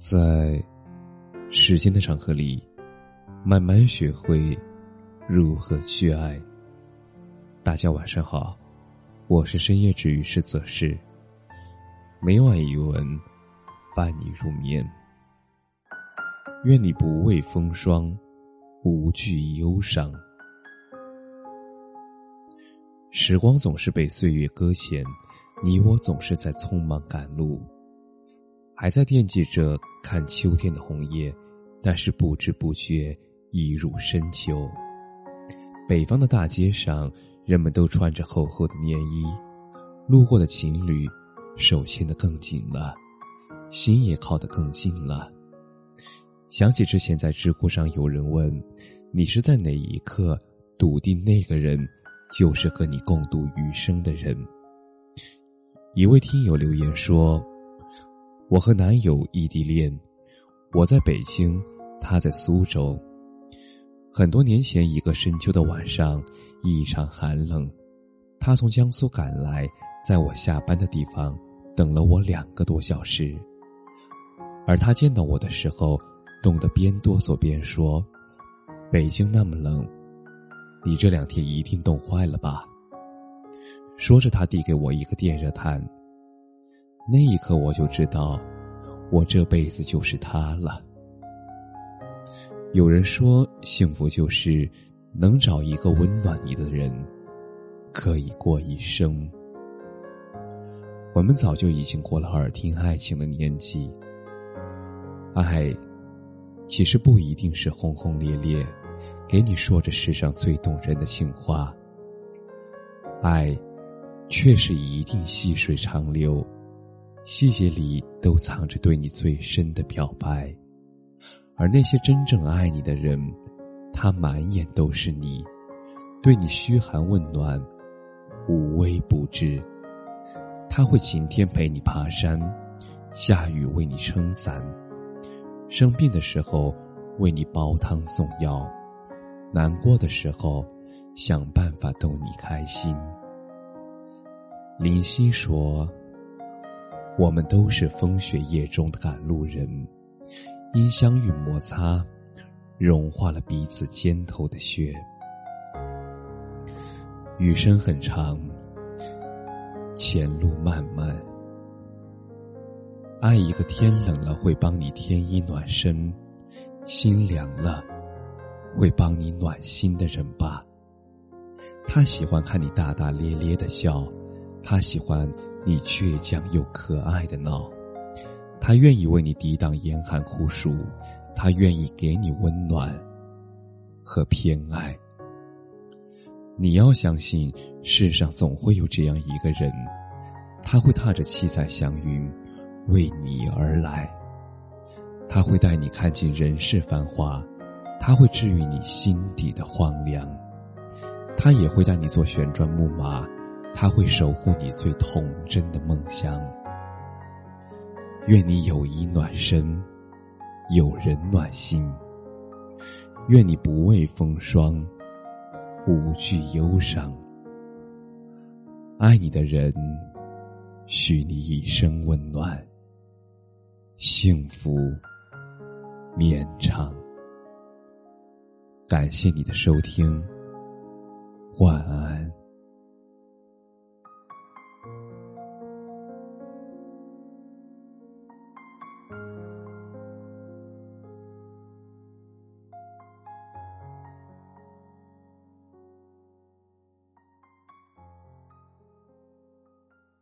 在时间的长河里，慢慢学会如何去爱。大家晚上好，我是深夜治愈师泽世，每晚一文伴你入眠。愿你不畏风霜，无惧忧伤。时光总是被岁月搁浅，你我总是在匆忙赶路，还在惦记着看秋天的红叶，但是不知不觉已入深秋。北方的大街上，人们都穿着厚厚的棉衣，路过的情侣手牵得更紧了，心也靠得更近了。想起之前在知乎上有人问：“你是在哪一刻笃定那个人就是和你共度余生的人？”一位听友留言说：“我和男友异地恋，我在北京，他在苏州。很多年前一个深秋的晚上，异常寒冷，他从江苏赶来，在我下班的地方等了我两个多小时。而他见到我的时候。”冻得边哆嗦边说：“北京那么冷，你这两天一定冻坏了吧？”说着，他递给我一个电热毯。那一刻，我就知道，我这辈子就是他了。有人说，幸福就是能找一个温暖你的人，可以过一生。我们早就已经过了耳听爱情的年纪，爱。其实不一定是轰轰烈烈，给你说着世上最动人的情话。爱，却是一定细水长流，细节里都藏着对你最深的表白。而那些真正爱你的人，他满眼都是你，对你嘘寒问暖，无微不至。他会晴天陪你爬山，下雨为你撑伞。生病的时候，为你煲汤送药；难过的时候，想办法逗你开心。林夕说：“我们都是风雪夜中的赶路人，因相遇摩擦，融化了彼此肩头的雪。雨声很长，前路漫漫。”爱一个天冷了会帮你添衣暖身，心凉了会帮你暖心的人吧。他喜欢看你大大咧咧的笑，他喜欢你倔强又可爱的闹，他愿意为你抵挡严寒酷暑，他愿意给你温暖和偏爱。你要相信，世上总会有这样一个人，他会踏着七彩祥云。为你而来，他会带你看尽人世繁华，他会治愈你心底的荒凉，他也会带你坐旋转木马，他会守护你最童真的梦想。愿你有衣暖身，有人暖心。愿你不畏风霜，无惧忧伤。爱你的人，许你一生温暖。幸福绵长。感谢你的收听，晚安。